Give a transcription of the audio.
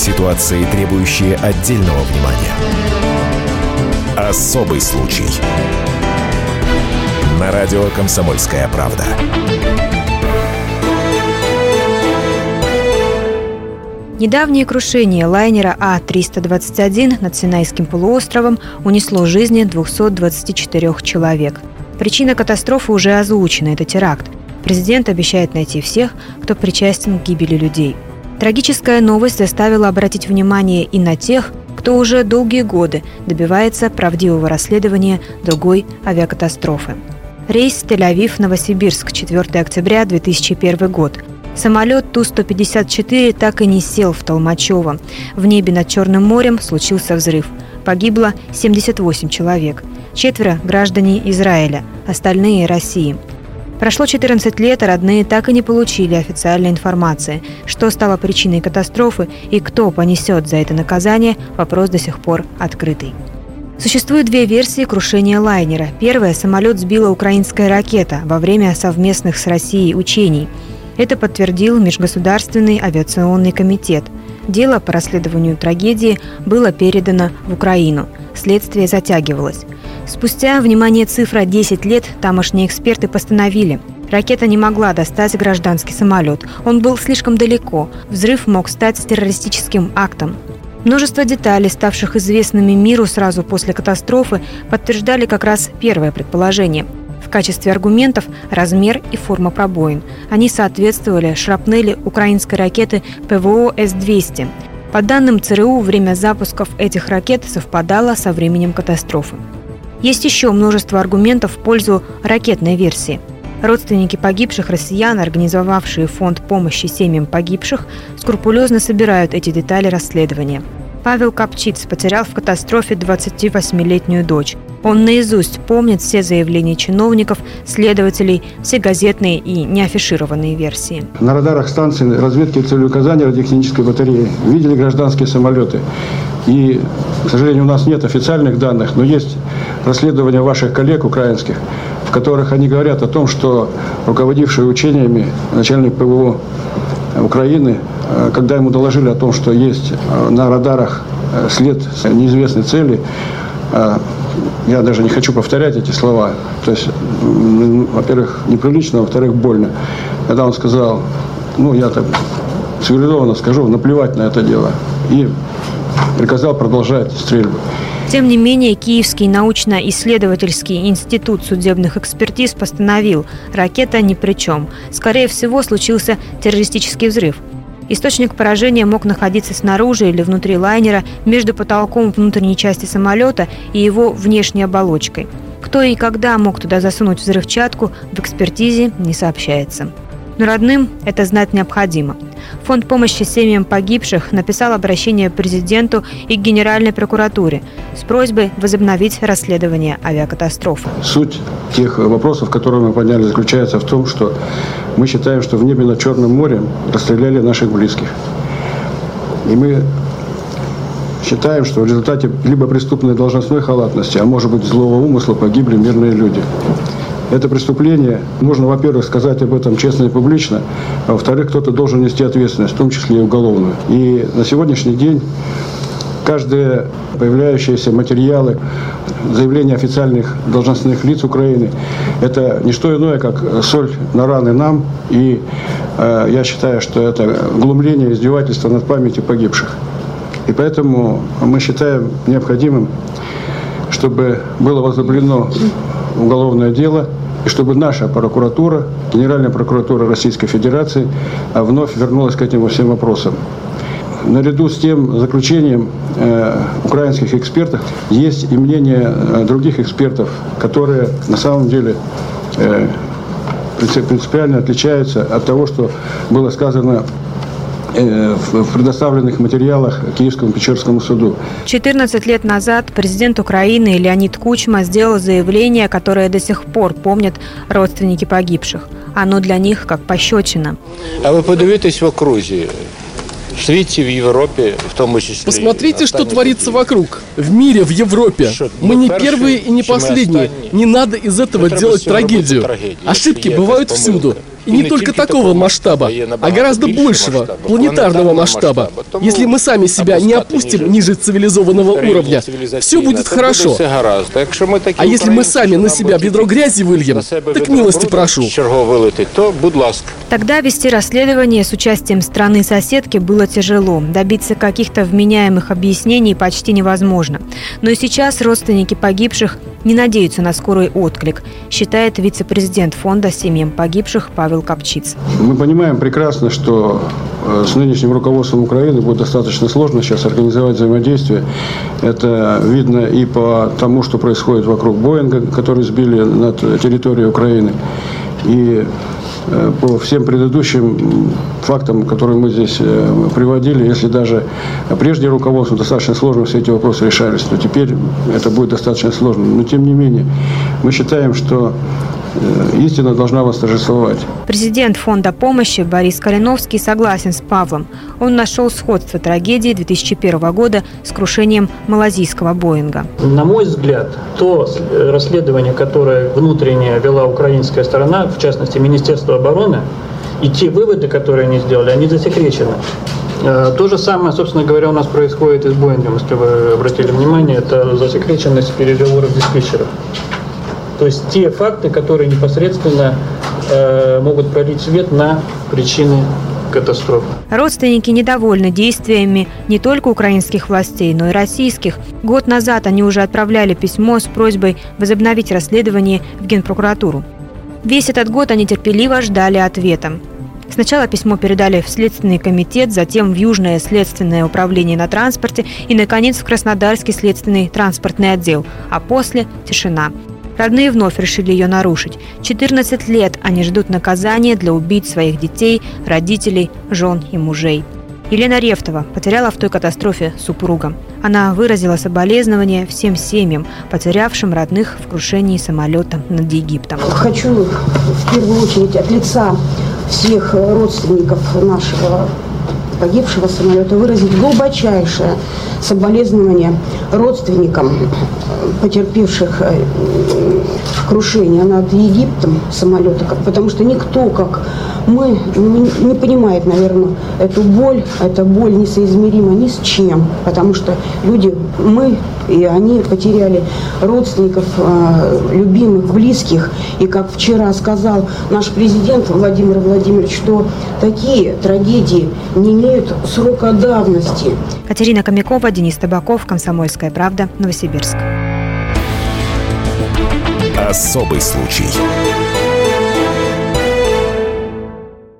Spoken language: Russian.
Ситуации, требующие отдельного внимания. Особый случай. На радио «Комсомольская правда». Недавнее крушение лайнера А-321 над Синайским полуостровом унесло жизни 224 человек. Причина катастрофы уже озвучена – это теракт. Президент обещает найти всех, кто причастен к гибели людей. Трагическая новость заставила обратить внимание и на тех, кто уже долгие годы добивается правдивого расследования другой авиакатастрофы. Рейс Тель-Авив-Новосибирск, 4 октября 2001 год – Самолет Ту-154 так и не сел в Толмачево. В небе над Черным морем случился взрыв. Погибло 78 человек. Четверо – граждане Израиля, остальные – России. Прошло 14 лет, а родные так и не получили официальной информации. Что стало причиной катастрофы и кто понесет за это наказание – вопрос до сих пор открытый. Существует две версии крушения лайнера. Первая – самолет сбила украинская ракета во время совместных с Россией учений – это подтвердил Межгосударственный авиационный комитет. Дело по расследованию трагедии было передано в Украину. Следствие затягивалось. Спустя, внимание, цифра 10 лет тамошние эксперты постановили, Ракета не могла достать гражданский самолет. Он был слишком далеко. Взрыв мог стать террористическим актом. Множество деталей, ставших известными миру сразу после катастрофы, подтверждали как раз первое предположение – качестве аргументов размер и форма пробоин. Они соответствовали шрапнели украинской ракеты ПВО С-200. По данным ЦРУ, время запусков этих ракет совпадало со временем катастрофы. Есть еще множество аргументов в пользу ракетной версии. Родственники погибших россиян, организовавшие фонд помощи семьям погибших, скрупулезно собирают эти детали расследования. Павел Капчиц потерял в катастрофе 28-летнюю дочь. Он наизусть помнит все заявления чиновников, следователей, все газетные и неафишированные версии. На радарах станции разведки целеуказания радиотехнической батареи видели гражданские самолеты. И, к сожалению, у нас нет официальных данных, но есть расследования ваших коллег украинских, в которых они говорят о том, что руководивший учениями начальник ПВО Украины, когда ему доложили о том, что есть э, на радарах э, след неизвестной цели, я даже не хочу повторять эти слова. То есть, во-первых, неприлично, во-вторых, больно. Когда он сказал, ну, я так цивилизованно скажу, наплевать на это дело. И приказал продолжать стрельбу. Тем не менее, Киевский научно-исследовательский институт судебных экспертиз постановил, ракета ни при чем. Скорее всего, случился террористический взрыв. Источник поражения мог находиться снаружи или внутри лайнера, между потолком внутренней части самолета и его внешней оболочкой. Кто и когда мог туда засунуть взрывчатку, в экспертизе не сообщается. Но родным это знать необходимо. Фонд помощи семьям погибших написал обращение президенту и Генеральной прокуратуре с просьбой возобновить расследование авиакатастрофы. Суть тех вопросов, которые мы подняли, заключается в том, что мы считаем, что в небе над Черным морем расстреляли наших близких. И мы считаем, что в результате либо преступной должностной халатности, а может быть злого умысла погибли мирные люди это преступление, можно, во-первых, сказать об этом честно и публично, а во-вторых, кто-то должен нести ответственность, в том числе и уголовную. И на сегодняшний день каждые появляющиеся материалы, заявления официальных должностных лиц Украины, это не что иное, как соль на раны нам. И э, я считаю, что это глумление, издевательство над памятью погибших. И поэтому мы считаем необходимым, чтобы было возобновлено уголовное дело – и чтобы наша прокуратура, Генеральная прокуратура Российской Федерации вновь вернулась к этим всем вопросам. Наряду с тем заключением э, украинских экспертов есть и мнение э, других экспертов, которые на самом деле э, принципиально отличаются от того, что было сказано в предоставленных материалах Киевскому Печерскому суду. 14 лет назад президент Украины Леонид Кучма сделал заявление, которое до сих пор помнят родственники погибших. Оно для них как пощечина. А вы подивитесь в окрузі. Свете в Европе, в том числе. Посмотрите, что творится вокруг. В мире, в Европе. Мы не первые и не последние. Не надо из этого делать трагедию. Ошибки бывают всюду. И не только такого масштаба, а гораздо большего, планетарного масштаба. Если мы сами себя не опустим ниже цивилизованного уровня, все будет хорошо. А если мы сами на себя бедро грязи выльем, так милости прошу. Тогда вести расследование с участием страны-соседки было тяжело. Добиться каких-то вменяемых объяснений почти невозможно. Но и сейчас родственники погибших не надеются на скорый отклик, считает вице-президент фонда семьям погибших Павел Копчиц. Мы понимаем прекрасно, что э, с нынешним руководством Украины будет достаточно сложно сейчас организовать взаимодействие. Это видно и по тому, что происходит вокруг Боинга, который сбили над территорией Украины. И по всем предыдущим фактам, которые мы здесь э, приводили, если даже прежде руководством достаточно сложно все эти вопросы решались, то теперь это будет достаточно сложно. Но тем не менее, мы считаем, что Э, истина должна восторжествовать. Президент фонда помощи Борис Калиновский согласен с Павлом. Он нашел сходство трагедии 2001 года с крушением малазийского Боинга. На мой взгляд, то расследование, которое внутренне вела украинская сторона, в частности Министерство обороны, и те выводы, которые они сделали, они засекречены. Э, то же самое, собственно говоря, у нас происходит и с Боингом, если вы обратили внимание, это засекреченность переговоров диспетчеров. То есть те факты, которые непосредственно э, могут пролить свет на причины катастрофы. Родственники недовольны действиями не только украинских властей, но и российских. Год назад они уже отправляли письмо с просьбой возобновить расследование в Генпрокуратуру. Весь этот год они терпеливо ждали ответа. Сначала письмо передали в Следственный комитет, затем в Южное следственное управление на транспорте и, наконец, в Краснодарский следственный транспортный отдел. А после – тишина. Родные вновь решили ее нарушить. 14 лет они ждут наказания для убийц своих детей, родителей, жен и мужей. Елена Рефтова потеряла в той катастрофе супруга. Она выразила соболезнования всем семьям, потерявшим родных в крушении самолета над Египтом. Хочу в первую очередь от лица всех родственников нашего погибшего самолета выразить глубочайшее соболезнование родственникам потерпевших э, крушение над Египтом самолета, потому что никто, как мы, не понимает, наверное, эту боль. Эта боль несоизмерима ни с чем, потому что люди, мы и они потеряли родственников, э, любимых, близких. И как вчера сказал наш президент Владимир Владимирович, что такие трагедии не имеют срока давности. Катерина Комякова, Денис Табаков, Комсомольская правда, Новосибирск. Особый случай.